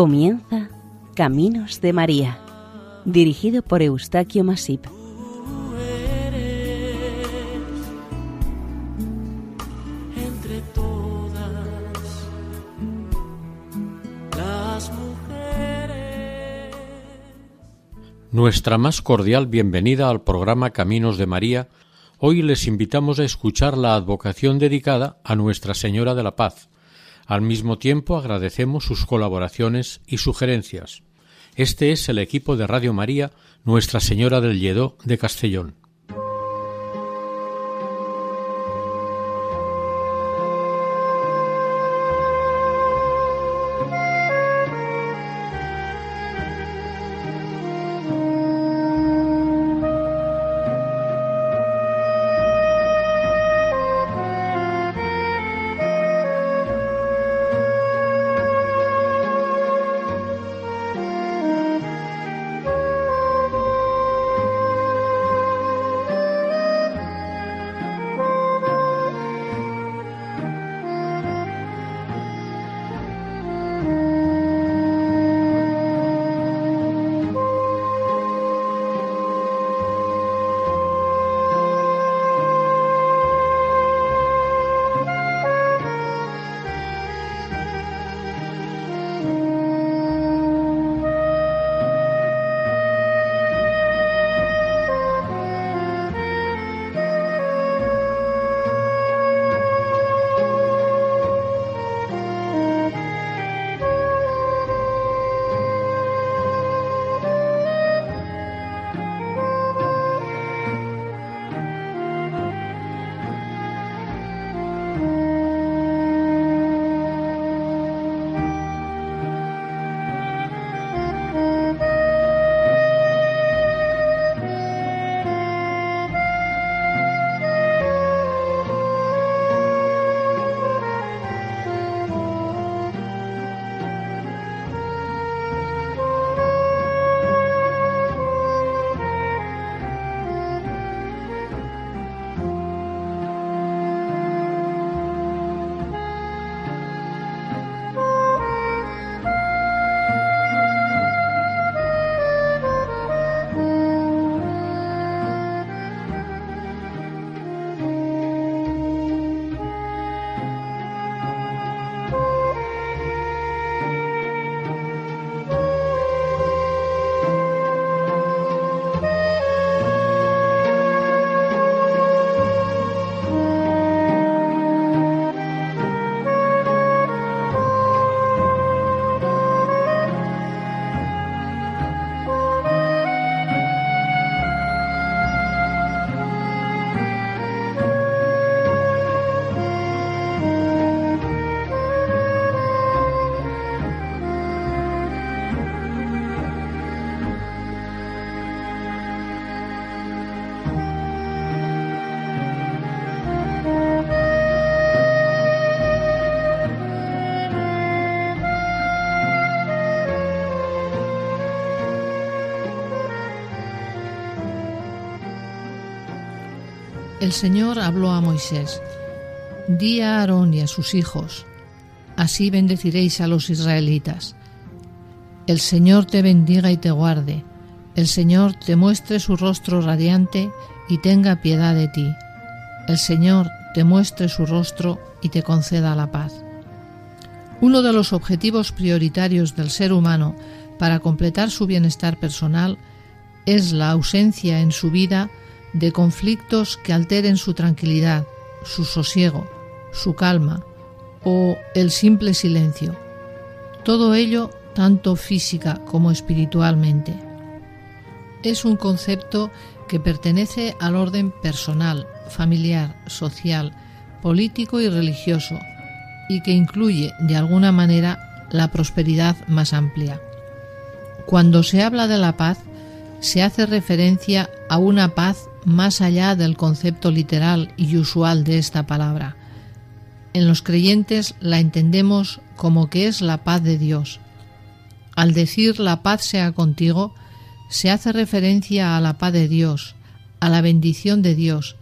Comienza Caminos de María, dirigido por Eustaquio Masip. entre todas las mujeres. Nuestra más cordial bienvenida al programa Caminos de María. Hoy les invitamos a escuchar la advocación dedicada a Nuestra Señora de la Paz. Al mismo tiempo agradecemos sus colaboraciones y sugerencias. Este es el equipo de Radio María Nuestra Señora del Lledó de Castellón. El Señor habló a Moisés, Di a Aarón y a sus hijos, así bendeciréis a los israelitas. El Señor te bendiga y te guarde, el Señor te muestre su rostro radiante y tenga piedad de ti. El Señor te muestre su rostro y te conceda la paz. Uno de los objetivos prioritarios del ser humano para completar su bienestar personal es la ausencia en su vida de conflictos que alteren su tranquilidad, su sosiego, su calma o el simple silencio. Todo ello tanto física como espiritualmente. Es un concepto que pertenece al orden personal, familiar, social, político y religioso, y que incluye de alguna manera la prosperidad más amplia. Cuando se habla de la paz, se hace referencia a una paz más allá del concepto literal y usual de esta palabra. En los creyentes la entendemos como que es la paz de Dios. Al decir la paz sea contigo, se hace referencia a la paz de Dios, a la bendición de Dios,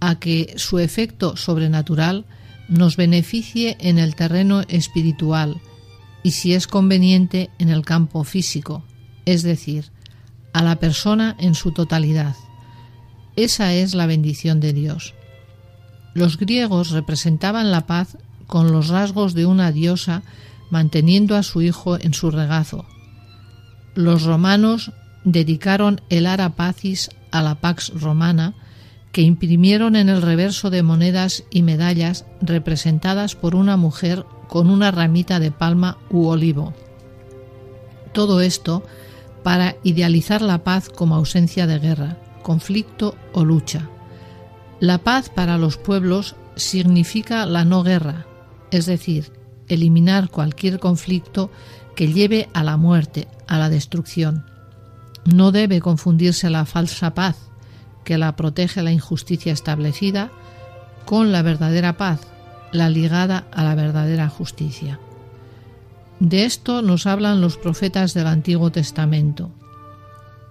a que su efecto sobrenatural nos beneficie en el terreno espiritual y si es conveniente en el campo físico, es decir, a la persona en su totalidad. Esa es la bendición de Dios. Los griegos representaban la paz con los rasgos de una diosa manteniendo a su hijo en su regazo. Los romanos dedicaron el ara pacis a la pax romana, que imprimieron en el reverso de monedas y medallas representadas por una mujer con una ramita de palma u olivo. Todo esto para idealizar la paz como ausencia de guerra, conflicto o lucha. La paz para los pueblos significa la no guerra, es decir, eliminar cualquier conflicto que lleve a la muerte, a la destrucción. No debe confundirse la falsa paz, que la protege la injusticia establecida, con la verdadera paz, la ligada a la verdadera justicia. De esto nos hablan los profetas del Antiguo Testamento.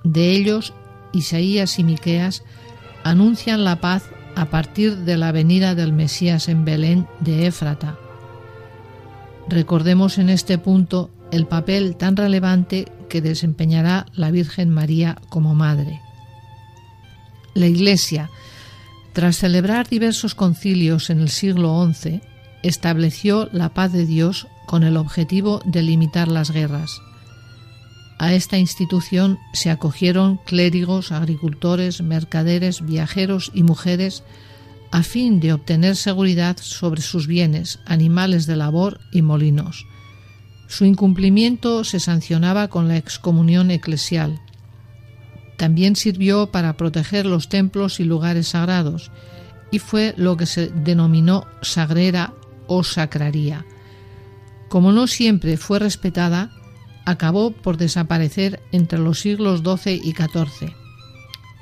De ellos, Isaías y Miqueas anuncian la paz a partir de la venida del Mesías en Belén de Éfrata. Recordemos en este punto el papel tan relevante que desempeñará la Virgen María como madre. La Iglesia, tras celebrar diversos concilios en el siglo XI, estableció la paz de Dios con el objetivo de limitar las guerras. A esta institución se acogieron clérigos, agricultores, mercaderes, viajeros y mujeres a fin de obtener seguridad sobre sus bienes, animales de labor y molinos. Su incumplimiento se sancionaba con la excomunión eclesial. También sirvió para proteger los templos y lugares sagrados, y fue lo que se denominó sagrera o sacraría. Como no siempre fue respetada, acabó por desaparecer entre los siglos XII y XIV.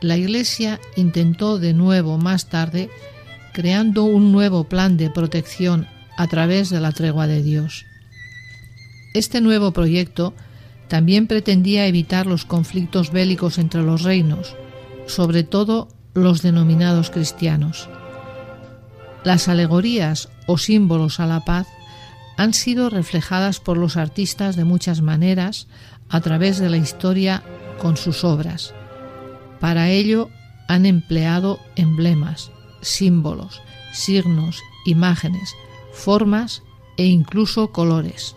La Iglesia intentó de nuevo más tarde, creando un nuevo plan de protección a través de la tregua de Dios. Este nuevo proyecto también pretendía evitar los conflictos bélicos entre los reinos, sobre todo los denominados cristianos. Las alegorías o símbolos a la paz han sido reflejadas por los artistas de muchas maneras a través de la historia con sus obras. Para ello han empleado emblemas, símbolos, signos, imágenes, formas e incluso colores.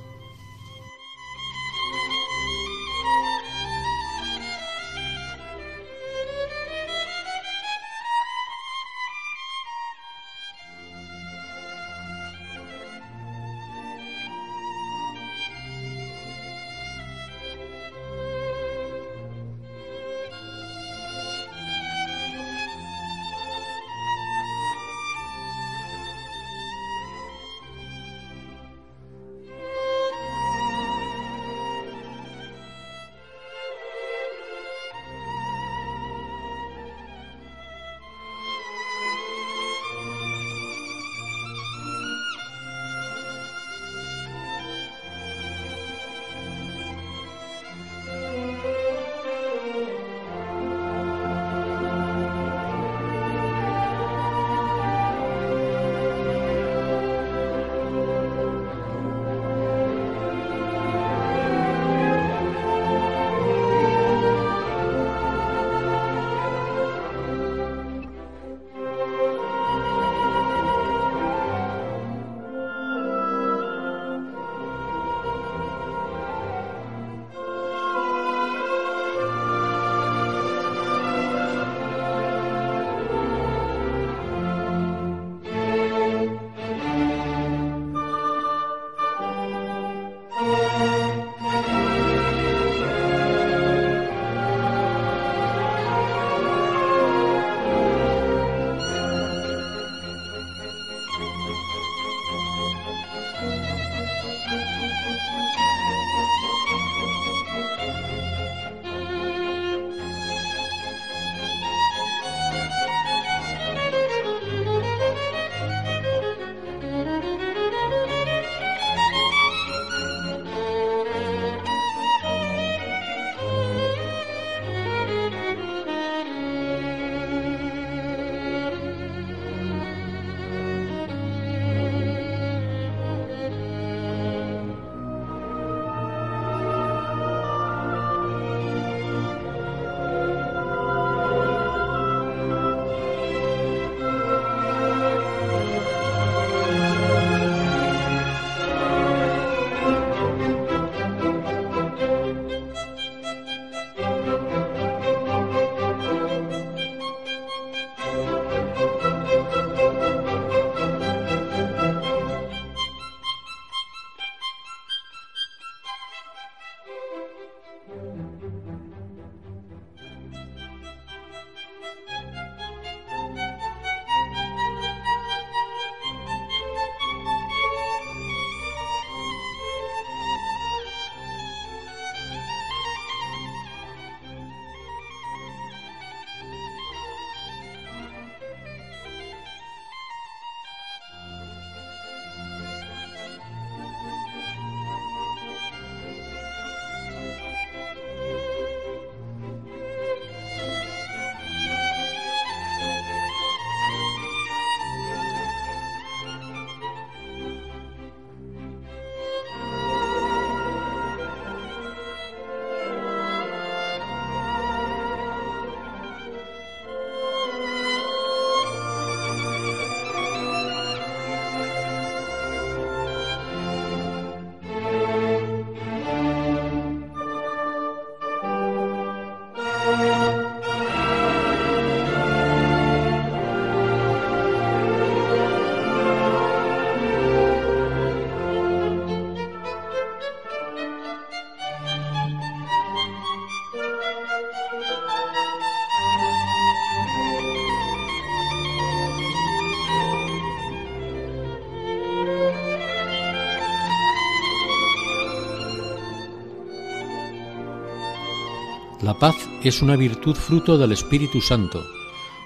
La paz es una virtud fruto del Espíritu Santo,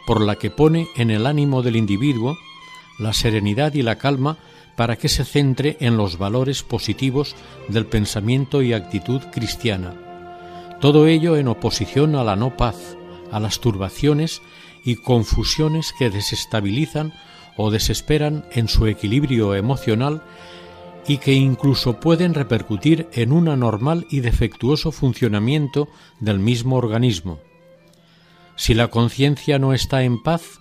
por la que pone en el ánimo del individuo la serenidad y la calma para que se centre en los valores positivos del pensamiento y actitud cristiana. Todo ello en oposición a la no paz, a las turbaciones y confusiones que desestabilizan o desesperan en su equilibrio emocional y que incluso pueden repercutir en un anormal y defectuoso funcionamiento del mismo organismo. Si la conciencia no está en paz,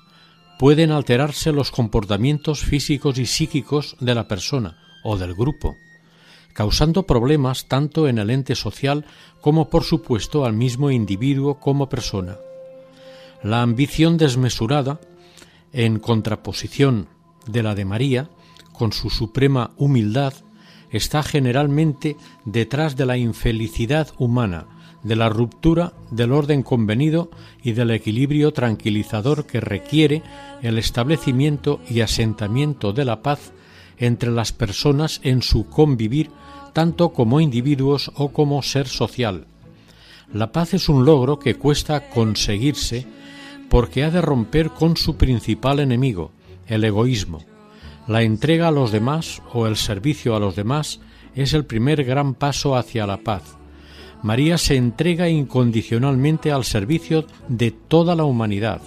pueden alterarse los comportamientos físicos y psíquicos de la persona o del grupo, causando problemas tanto en el ente social como por supuesto al mismo individuo como persona. La ambición desmesurada, en contraposición de la de María, con su suprema humildad, está generalmente detrás de la infelicidad humana, de la ruptura del orden convenido y del equilibrio tranquilizador que requiere el establecimiento y asentamiento de la paz entre las personas en su convivir tanto como individuos o como ser social. La paz es un logro que cuesta conseguirse porque ha de romper con su principal enemigo, el egoísmo. La entrega a los demás o el servicio a los demás es el primer gran paso hacia la paz. María se entrega incondicionalmente al servicio de toda la humanidad.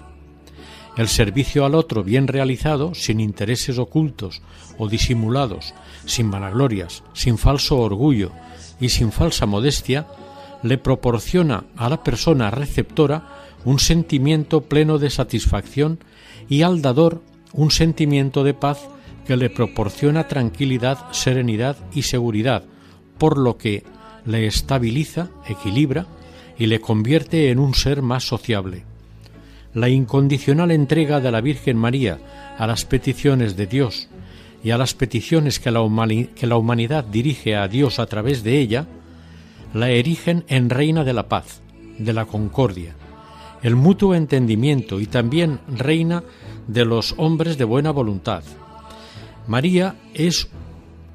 El servicio al otro bien realizado, sin intereses ocultos o disimulados, sin vanaglorias, sin falso orgullo y sin falsa modestia, le proporciona a la persona receptora un sentimiento pleno de satisfacción y al dador un sentimiento de paz que le proporciona tranquilidad, serenidad y seguridad, por lo que le estabiliza, equilibra y le convierte en un ser más sociable. La incondicional entrega de la Virgen María a las peticiones de Dios y a las peticiones que la, que la humanidad dirige a Dios a través de ella, la erigen en reina de la paz, de la concordia, el mutuo entendimiento y también reina de los hombres de buena voluntad. María es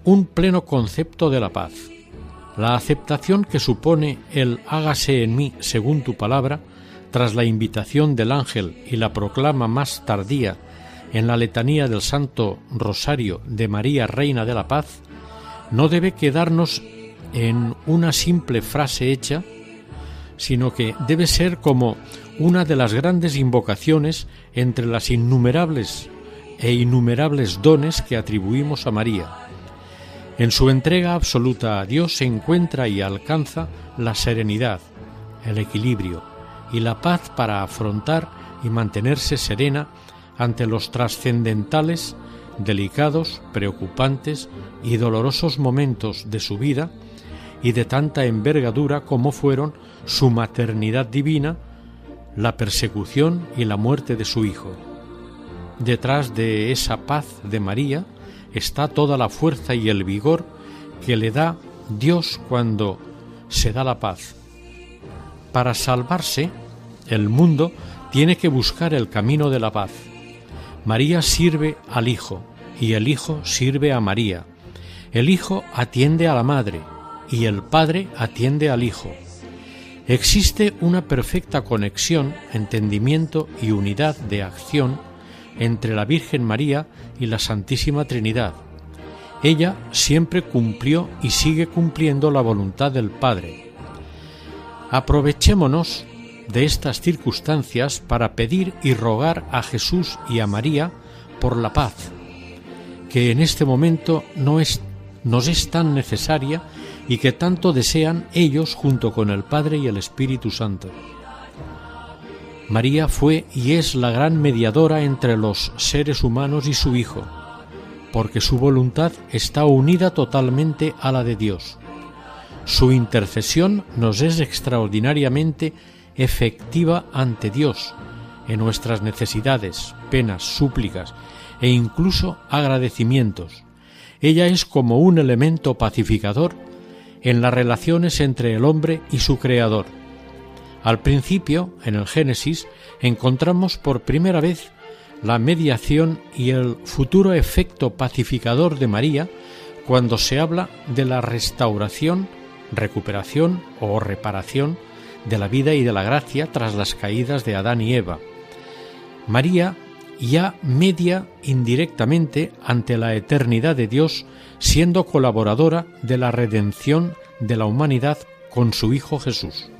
un pleno concepto de la paz. La aceptación que supone el hágase en mí según tu palabra, tras la invitación del ángel y la proclama más tardía en la letanía del Santo Rosario de María Reina de la Paz, no debe quedarnos en una simple frase hecha, sino que debe ser como una de las grandes invocaciones entre las innumerables e innumerables dones que atribuimos a María. En su entrega absoluta a Dios se encuentra y alcanza la serenidad, el equilibrio y la paz para afrontar y mantenerse serena ante los trascendentales, delicados, preocupantes y dolorosos momentos de su vida y de tanta envergadura como fueron su maternidad divina, la persecución y la muerte de su Hijo. Detrás de esa paz de María está toda la fuerza y el vigor que le da Dios cuando se da la paz. Para salvarse, el mundo tiene que buscar el camino de la paz. María sirve al Hijo y el Hijo sirve a María. El Hijo atiende a la Madre y el Padre atiende al Hijo. Existe una perfecta conexión, entendimiento y unidad de acción entre la Virgen María y la Santísima Trinidad. Ella siempre cumplió y sigue cumpliendo la voluntad del Padre. Aprovechémonos de estas circunstancias para pedir y rogar a Jesús y a María por la paz, que en este momento no es, nos es tan necesaria y que tanto desean ellos junto con el Padre y el Espíritu Santo. María fue y es la gran mediadora entre los seres humanos y su Hijo, porque su voluntad está unida totalmente a la de Dios. Su intercesión nos es extraordinariamente efectiva ante Dios en nuestras necesidades, penas, súplicas e incluso agradecimientos. Ella es como un elemento pacificador en las relaciones entre el hombre y su creador. Al principio, en el Génesis, encontramos por primera vez la mediación y el futuro efecto pacificador de María cuando se habla de la restauración, recuperación o reparación de la vida y de la gracia tras las caídas de Adán y Eva. María ya media indirectamente ante la eternidad de Dios, siendo colaboradora de la redención de la humanidad con su Hijo Jesús.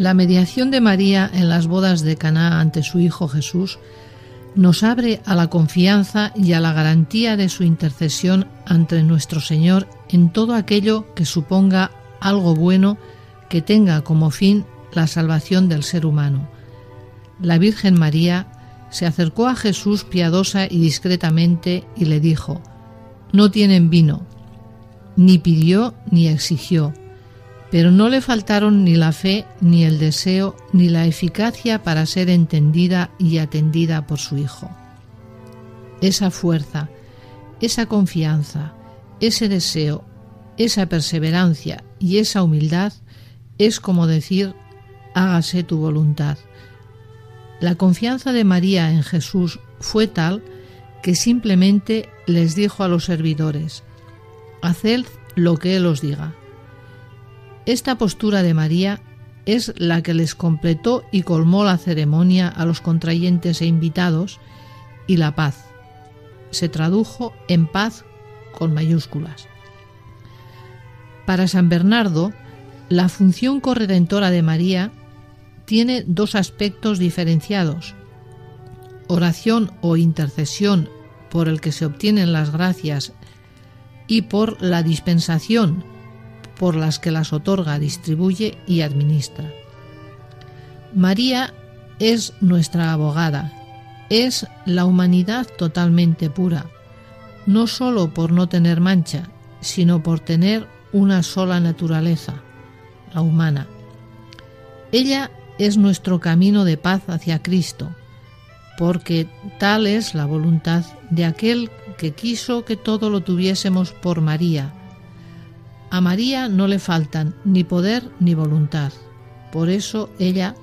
La mediación de María en las bodas de Caná ante su hijo Jesús nos abre a la confianza y a la garantía de su intercesión ante nuestro Señor en todo aquello que suponga algo bueno que tenga como fin la salvación del ser humano. La Virgen María se acercó a Jesús piadosa y discretamente y le dijo, No tienen vino. Ni pidió ni exigió, pero no le faltaron ni la fe, ni el deseo, ni la eficacia para ser entendida y atendida por su Hijo. Esa fuerza, esa confianza, ese deseo, esa perseverancia y esa humildad es como decir, hágase tu voluntad. La confianza de María en Jesús fue tal que simplemente les dijo a los servidores, haced lo que Él os diga. Esta postura de María es la que les completó y colmó la ceremonia a los contrayentes e invitados y la paz. Se tradujo en paz con mayúsculas. Para San Bernardo, la función corredentora de María tiene dos aspectos diferenciados. Oración o intercesión por el que se obtienen las gracias y por la dispensación por las que las otorga, distribuye y administra. María es nuestra abogada, es la humanidad totalmente pura, no sólo por no tener mancha, sino por tener una sola naturaleza, la humana. Ella es nuestro camino de paz hacia Cristo, porque tal es la voluntad de aquel que quiso que todo lo tuviésemos por María, a María no le faltan ni poder ni voluntad. Por eso ella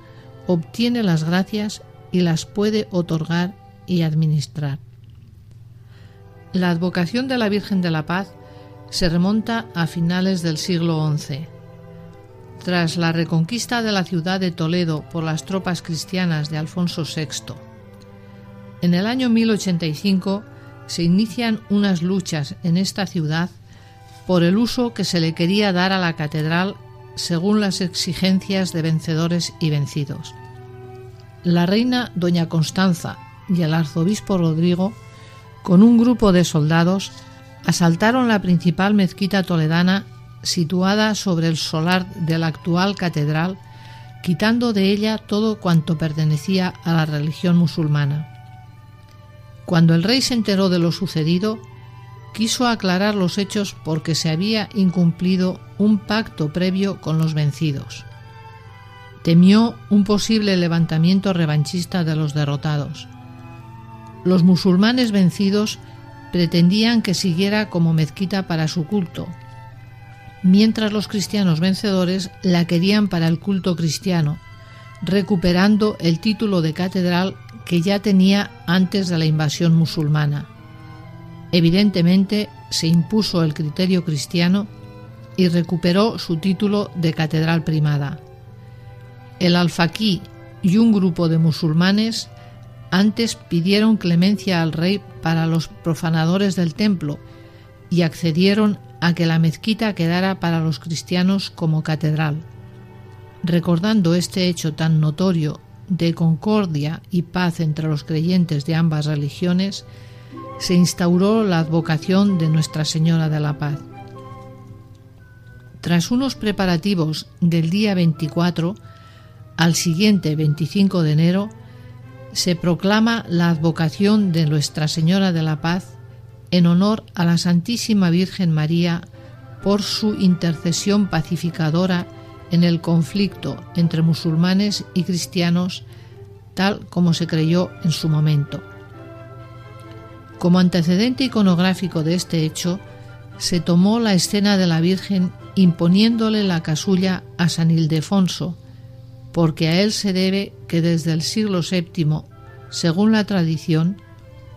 obtiene las gracias y las puede otorgar y administrar. La advocación de la Virgen de la Paz se remonta a finales del siglo XI. Tras la reconquista de la ciudad de Toledo por las tropas cristianas de Alfonso VI, en el año 1085 se inician unas luchas en esta ciudad por el uso que se le quería dar a la catedral según las exigencias de vencedores y vencidos. La reina doña Constanza y el arzobispo Rodrigo, con un grupo de soldados, asaltaron la principal mezquita toledana situada sobre el solar de la actual catedral, quitando de ella todo cuanto pertenecía a la religión musulmana. Cuando el rey se enteró de lo sucedido, quiso aclarar los hechos porque se había incumplido un pacto previo con los vencidos. Temió un posible levantamiento revanchista de los derrotados. Los musulmanes vencidos pretendían que siguiera como mezquita para su culto, mientras los cristianos vencedores la querían para el culto cristiano, recuperando el título de catedral que ya tenía antes de la invasión musulmana. Evidentemente se impuso el criterio cristiano y recuperó su título de catedral primada. El alfaquí y un grupo de musulmanes antes pidieron clemencia al rey para los profanadores del templo y accedieron a que la mezquita quedara para los cristianos como catedral. Recordando este hecho tan notorio de concordia y paz entre los creyentes de ambas religiones, se instauró la advocación de Nuestra Señora de la Paz. Tras unos preparativos del día 24, al siguiente 25 de enero, se proclama la advocación de Nuestra Señora de la Paz en honor a la Santísima Virgen María por su intercesión pacificadora en el conflicto entre musulmanes y cristianos, tal como se creyó en su momento. Como antecedente iconográfico de este hecho, se tomó la escena de la Virgen imponiéndole la casulla a San Ildefonso, porque a él se debe que desde el siglo VII, según la tradición,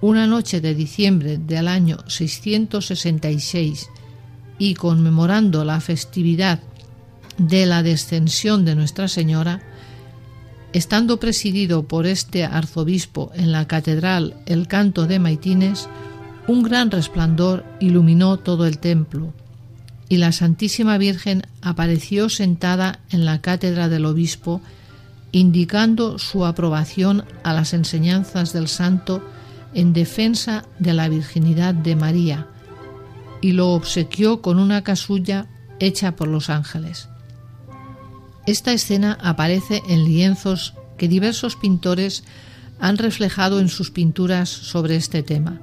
una noche de diciembre del año 666 y conmemorando la festividad de la descensión de Nuestra Señora, Estando presidido por este arzobispo en la catedral el canto de Maitines, un gran resplandor iluminó todo el templo, y la Santísima Virgen apareció sentada en la cátedra del obispo, indicando su aprobación a las enseñanzas del santo en defensa de la virginidad de María, y lo obsequió con una casulla hecha por los ángeles. Esta escena aparece en lienzos que diversos pintores han reflejado en sus pinturas sobre este tema.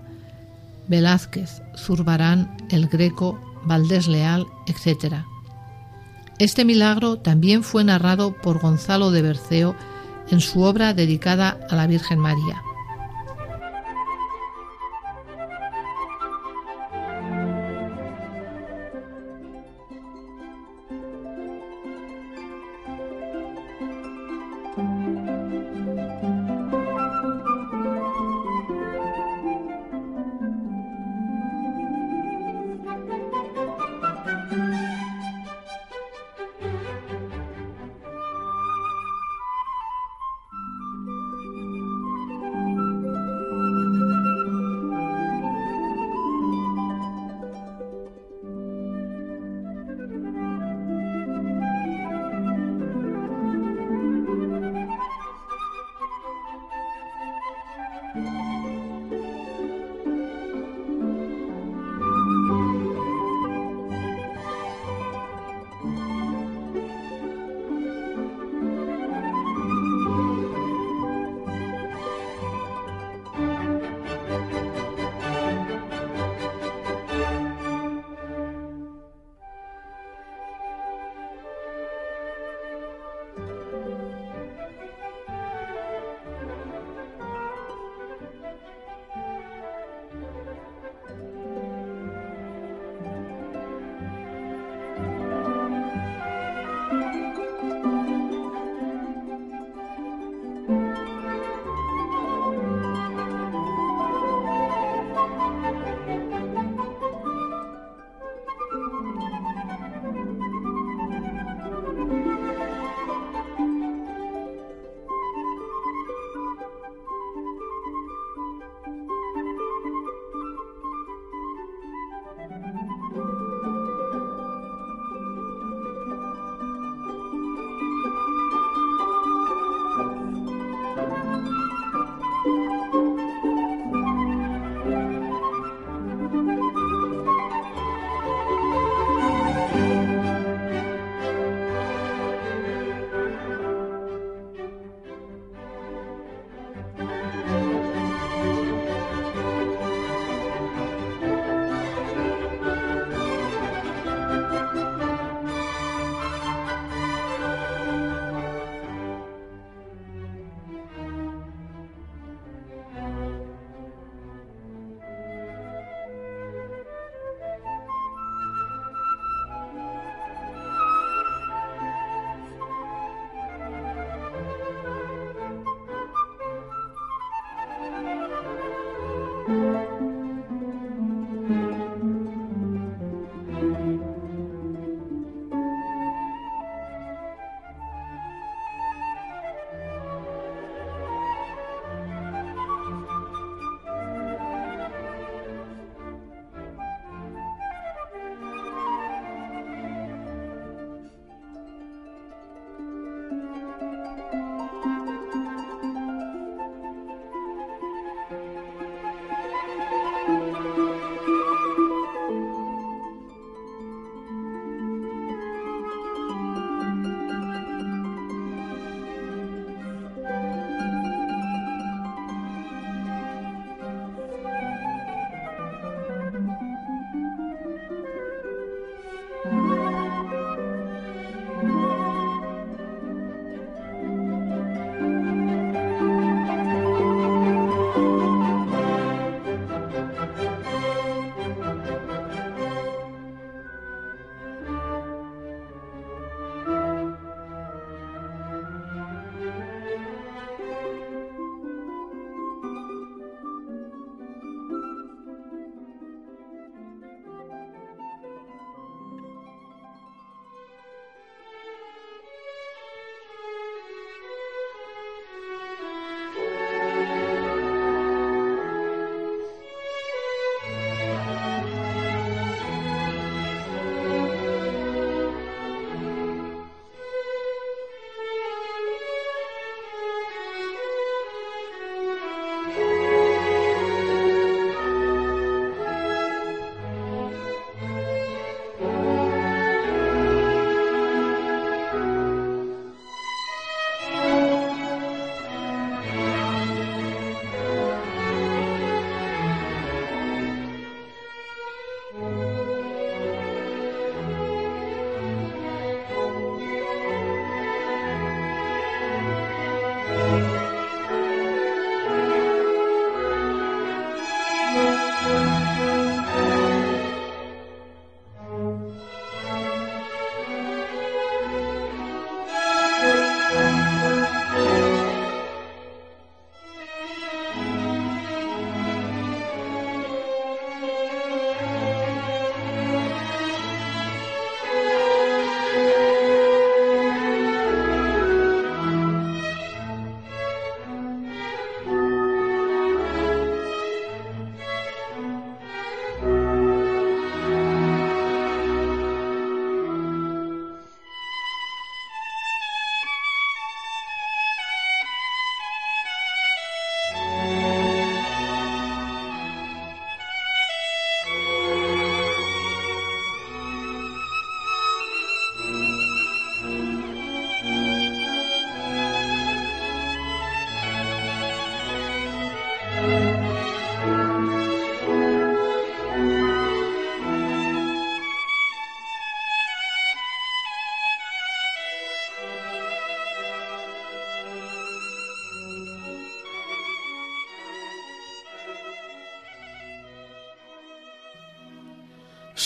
Velázquez, Zurbarán, El Greco, Valdés Leal, etc. Este milagro también fue narrado por Gonzalo de Berceo en su obra dedicada a la Virgen María.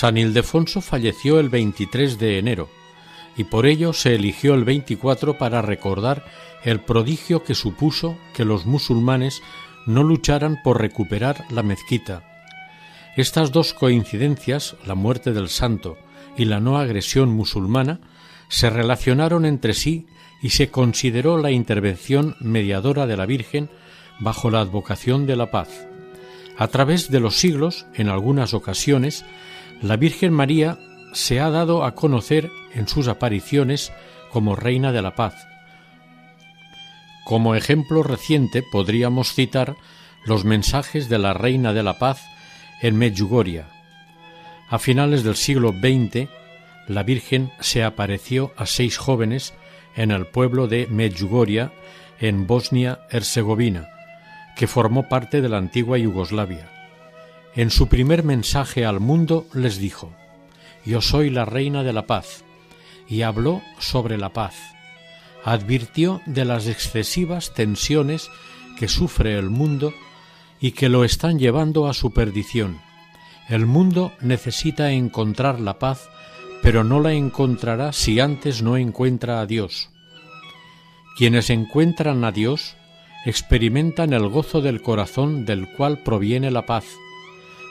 San Ildefonso falleció el 23 de enero y por ello se eligió el 24 para recordar el prodigio que supuso que los musulmanes no lucharan por recuperar la mezquita. Estas dos coincidencias, la muerte del santo y la no agresión musulmana, se relacionaron entre sí y se consideró la intervención mediadora de la Virgen bajo la advocación de la paz. A través de los siglos, en algunas ocasiones, la Virgen María se ha dado a conocer en sus apariciones como Reina de la Paz. Como ejemplo reciente podríamos citar los mensajes de la Reina de la Paz en Medjugorje. A finales del siglo XX, la Virgen se apareció a seis jóvenes en el pueblo de Medjugorje, en Bosnia-Herzegovina, que formó parte de la antigua Yugoslavia. En su primer mensaje al mundo les dijo, Yo soy la reina de la paz, y habló sobre la paz. Advirtió de las excesivas tensiones que sufre el mundo y que lo están llevando a su perdición. El mundo necesita encontrar la paz, pero no la encontrará si antes no encuentra a Dios. Quienes encuentran a Dios experimentan el gozo del corazón del cual proviene la paz.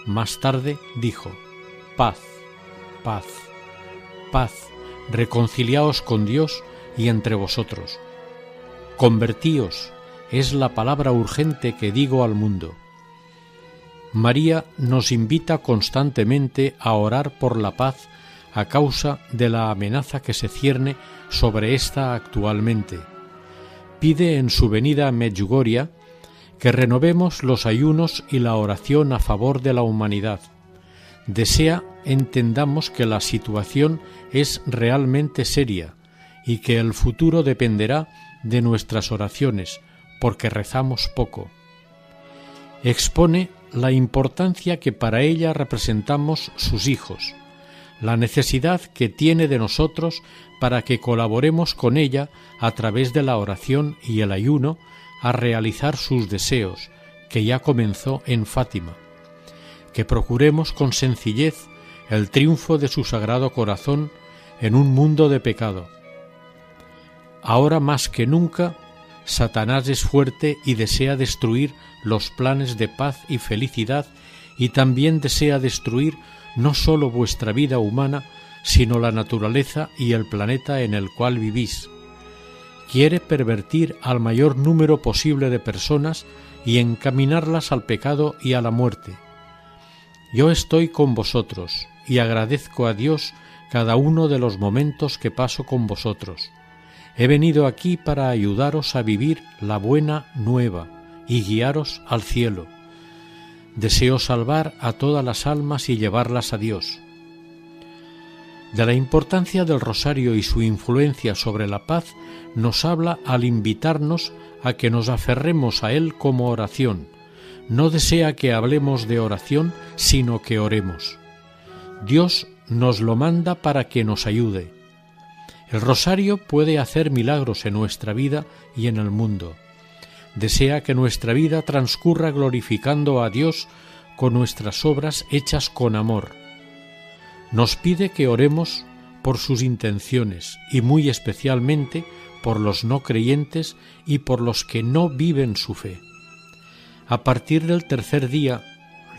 Más tarde dijo, paz, paz, paz, reconciliaos con Dios y entre vosotros. Convertíos es la palabra urgente que digo al mundo. María nos invita constantemente a orar por la paz a causa de la amenaza que se cierne sobre ésta actualmente. Pide en su venida a Medjugorje que renovemos los ayunos y la oración a favor de la humanidad. Desea entendamos que la situación es realmente seria y que el futuro dependerá de nuestras oraciones, porque rezamos poco. Expone la importancia que para ella representamos sus hijos, la necesidad que tiene de nosotros para que colaboremos con ella a través de la oración y el ayuno a realizar sus deseos, que ya comenzó en Fátima, que procuremos con sencillez el triunfo de su sagrado corazón en un mundo de pecado. Ahora más que nunca, Satanás es fuerte y desea destruir los planes de paz y felicidad y también desea destruir no sólo vuestra vida humana, sino la naturaleza y el planeta en el cual vivís. Quiere pervertir al mayor número posible de personas y encaminarlas al pecado y a la muerte. Yo estoy con vosotros y agradezco a Dios cada uno de los momentos que paso con vosotros. He venido aquí para ayudaros a vivir la buena nueva y guiaros al cielo. Deseo salvar a todas las almas y llevarlas a Dios. De la importancia del rosario y su influencia sobre la paz nos habla al invitarnos a que nos aferremos a él como oración. No desea que hablemos de oración, sino que oremos. Dios nos lo manda para que nos ayude. El rosario puede hacer milagros en nuestra vida y en el mundo desea que nuestra vida transcurra glorificando a Dios con nuestras obras hechas con amor. Nos pide que oremos por sus intenciones y muy especialmente por los no creyentes y por los que no viven su fe. A partir del tercer día,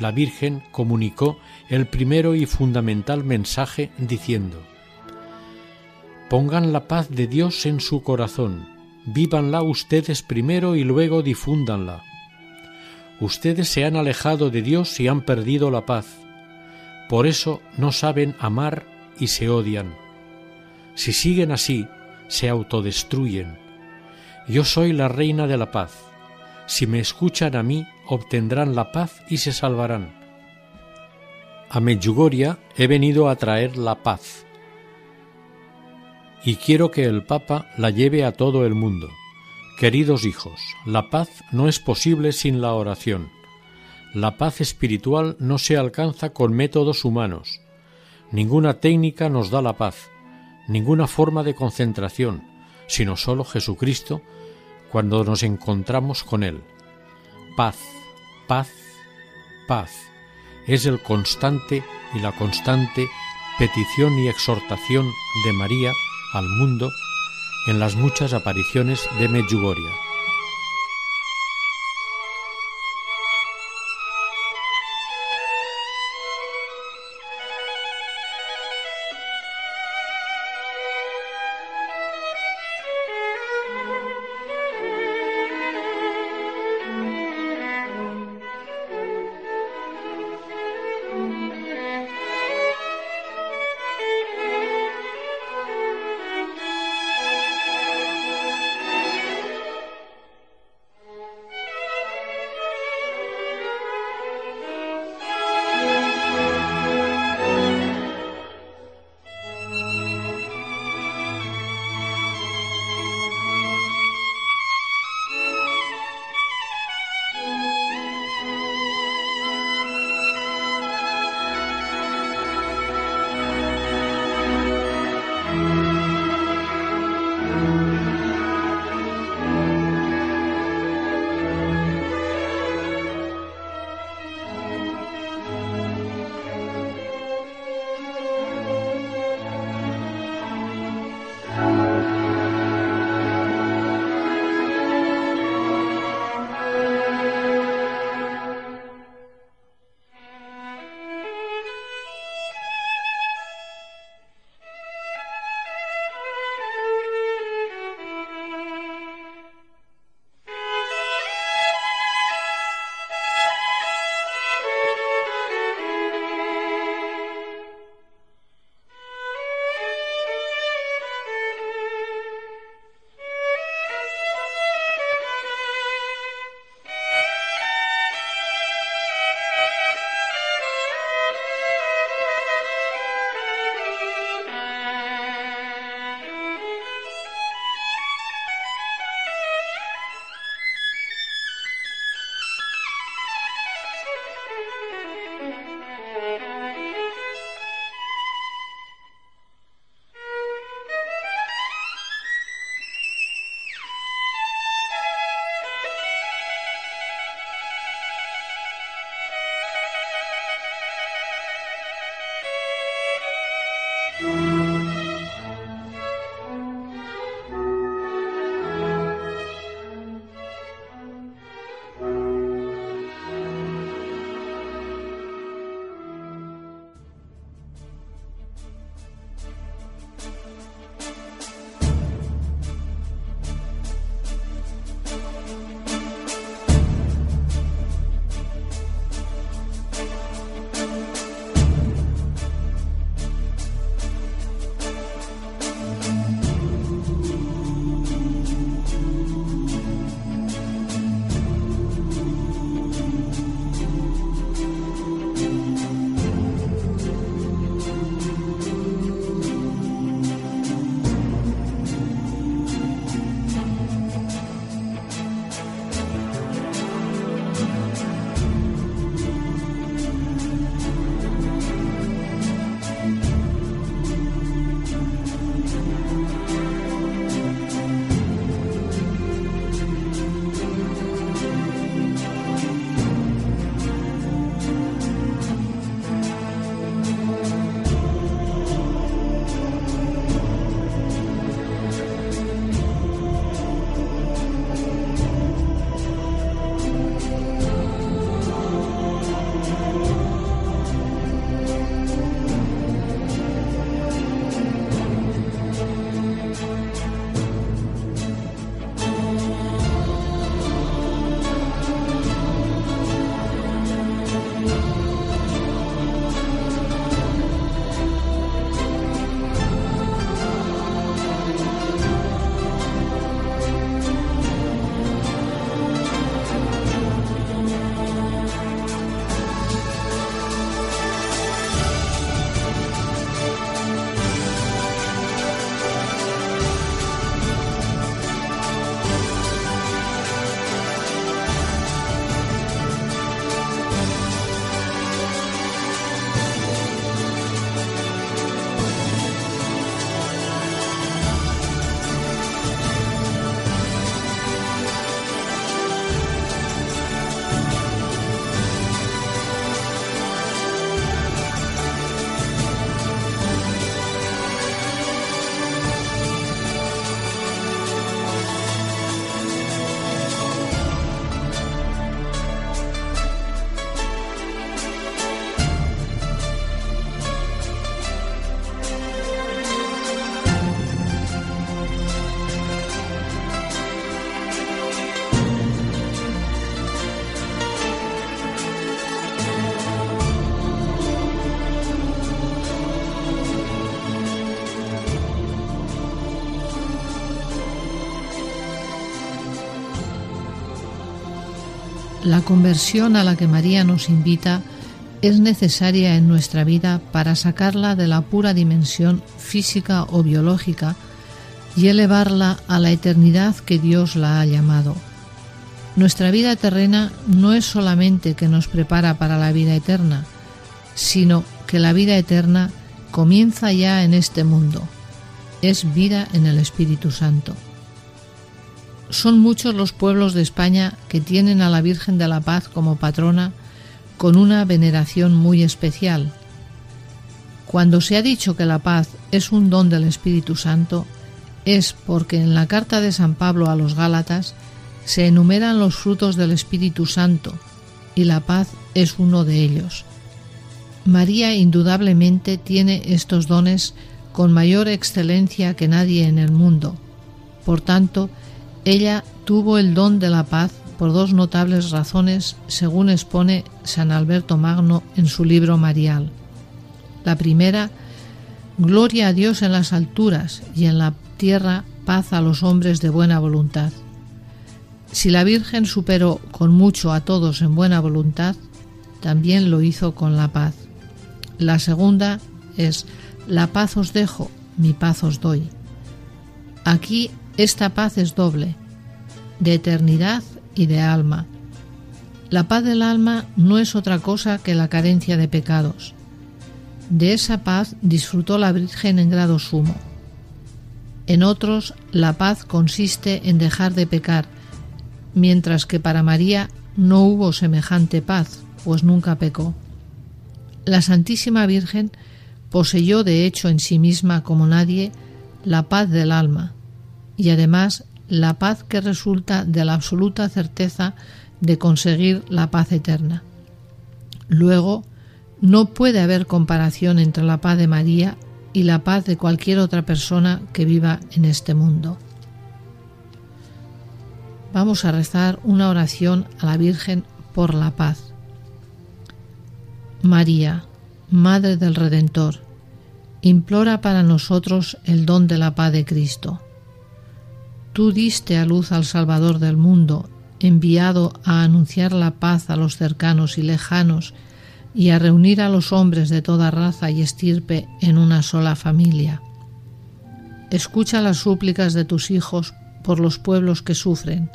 la Virgen comunicó el primero y fundamental mensaje diciendo, Pongan la paz de Dios en su corazón vívanla ustedes primero y luego difúndanla. Ustedes se han alejado de Dios y han perdido la paz. Por eso no saben amar y se odian. Si siguen así, se autodestruyen. Yo soy la reina de la paz. Si me escuchan a mí, obtendrán la paz y se salvarán. A Medjugorje he venido a traer la paz y quiero que el Papa la lleve a todo el mundo. Queridos hijos, la paz no es posible sin la oración. La paz espiritual no se alcanza con métodos humanos. Ninguna técnica nos da la paz, ninguna forma de concentración, sino solo Jesucristo cuando nos encontramos con Él. Paz, paz, paz es el constante y la constante petición y exhortación de María al mundo en las muchas apariciones de Medjugorje. La conversión a la que María nos invita es necesaria en nuestra vida para sacarla de la pura dimensión física o biológica y elevarla a la eternidad que Dios la ha llamado. Nuestra vida terrena no es solamente que nos prepara para la vida eterna, sino que la vida eterna comienza ya en este mundo. Es vida en el Espíritu Santo. Son muchos los pueblos de España que tienen a la Virgen de la Paz como patrona con una veneración muy especial. Cuando se ha dicho que la paz es un don del Espíritu Santo, es porque en la carta de San Pablo a los Gálatas se enumeran los frutos del Espíritu Santo y la paz es uno de ellos. María indudablemente tiene estos dones con mayor excelencia que nadie en el mundo. Por tanto, ella tuvo el don de la paz por dos notables razones, según expone San Alberto Magno en su libro Marial. La primera, gloria a Dios en las alturas y en la tierra paz a los hombres de buena voluntad. Si la Virgen superó con mucho a todos en buena voluntad, también lo hizo con la paz. La segunda es, la paz os dejo, mi paz os doy. Aquí esta paz es doble, de eternidad y de alma. La paz del alma no es otra cosa que la carencia de pecados. De esa paz disfrutó la Virgen en grado sumo. En otros, la paz consiste en dejar de pecar, mientras que para María no hubo semejante paz, pues nunca pecó. La Santísima Virgen poseyó de hecho en sí misma como nadie la paz del alma y además la paz que resulta de la absoluta certeza de conseguir la paz eterna. Luego, no puede haber comparación entre la paz de María y la paz de cualquier otra persona que viva en este mundo. Vamos a rezar una oración a la Virgen por la paz. María, Madre del Redentor, implora para nosotros el don de la paz de Cristo. Tú diste a luz al Salvador del mundo, enviado a anunciar la paz a los cercanos y lejanos y a reunir a los hombres de toda raza y estirpe en una sola familia. Escucha las súplicas de tus hijos por los pueblos que sufren.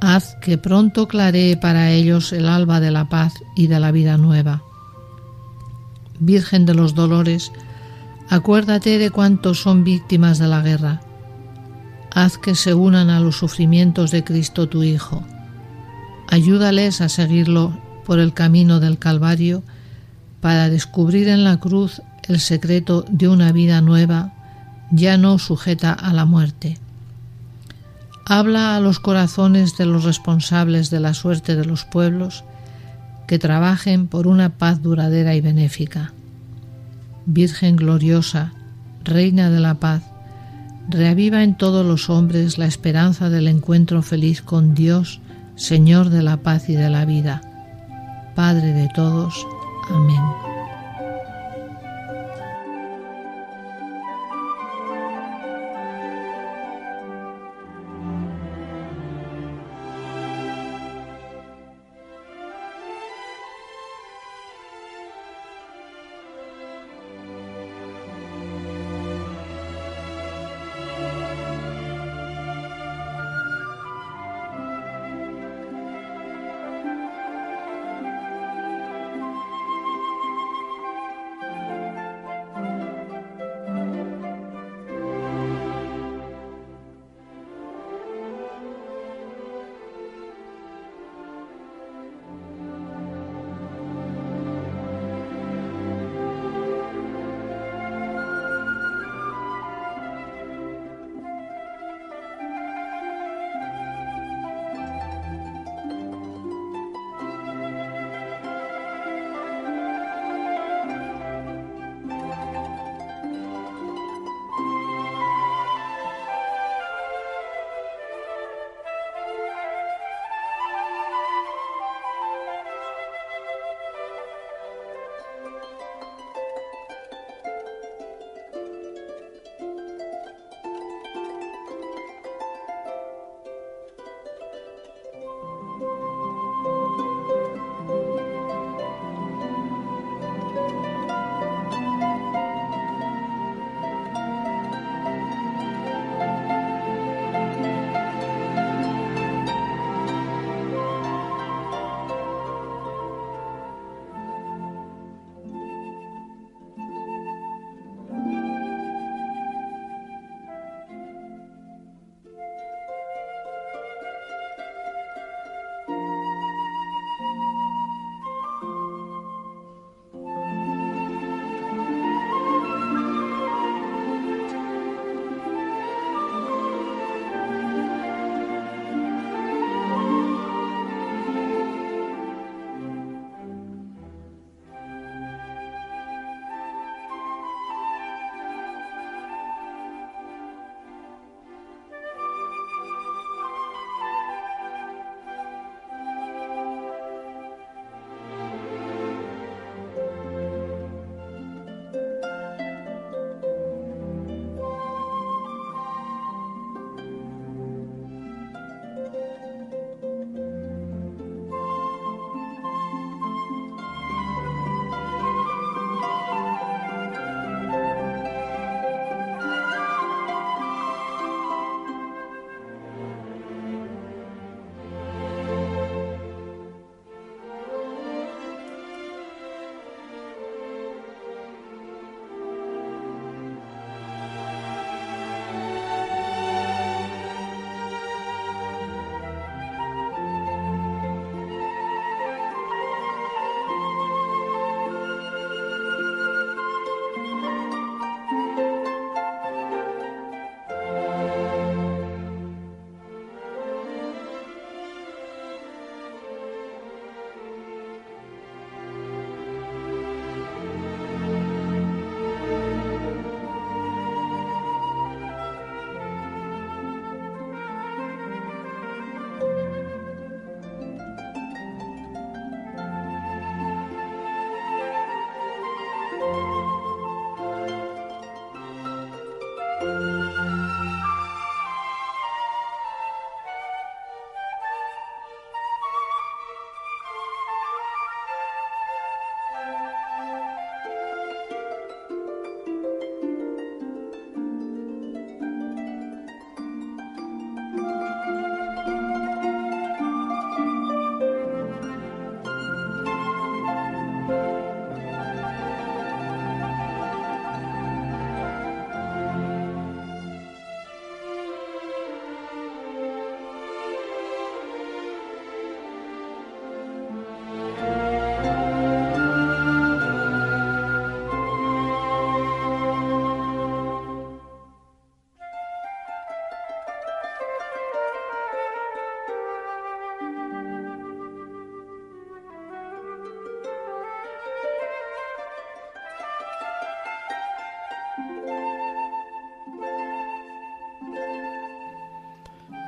Haz que pronto claree para ellos el alba de la paz y de la vida nueva. Virgen de los Dolores, acuérdate de cuántos son víctimas de la guerra. Haz que se unan a los sufrimientos de Cristo tu Hijo. Ayúdales a seguirlo por el camino del Calvario para descubrir en la cruz el secreto de una vida nueva, ya no sujeta a la muerte. Habla a los corazones de los responsables de la suerte de los pueblos, que trabajen por una paz duradera y benéfica. Virgen gloriosa, Reina de la paz, reaviva en todos los hombres la esperanza del encuentro feliz con Dios, Señor de la paz y de la vida. Padre de todos. Amén.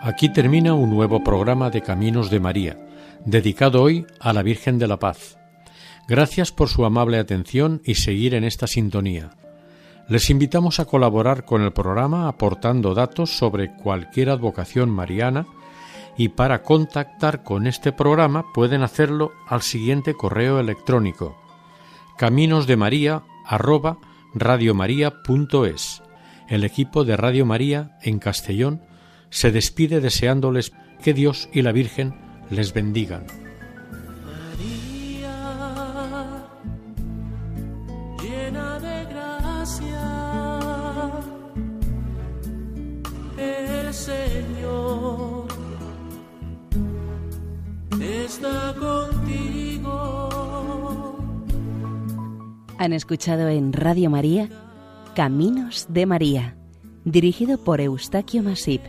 Aquí termina un nuevo programa de Caminos de María, dedicado hoy a la Virgen de la Paz. Gracias por su amable atención y seguir en esta sintonía. Les invitamos a colaborar con el programa aportando datos sobre cualquier advocación mariana y para contactar con este programa pueden hacerlo al siguiente correo electrónico caminosdemaria@radiomaria.es. El equipo de Radio María en Castellón se despide deseándoles que Dios y la Virgen les bendigan. llena de gracia, el Señor está contigo. Han escuchado en Radio María Caminos de María, dirigido por Eustaquio Masip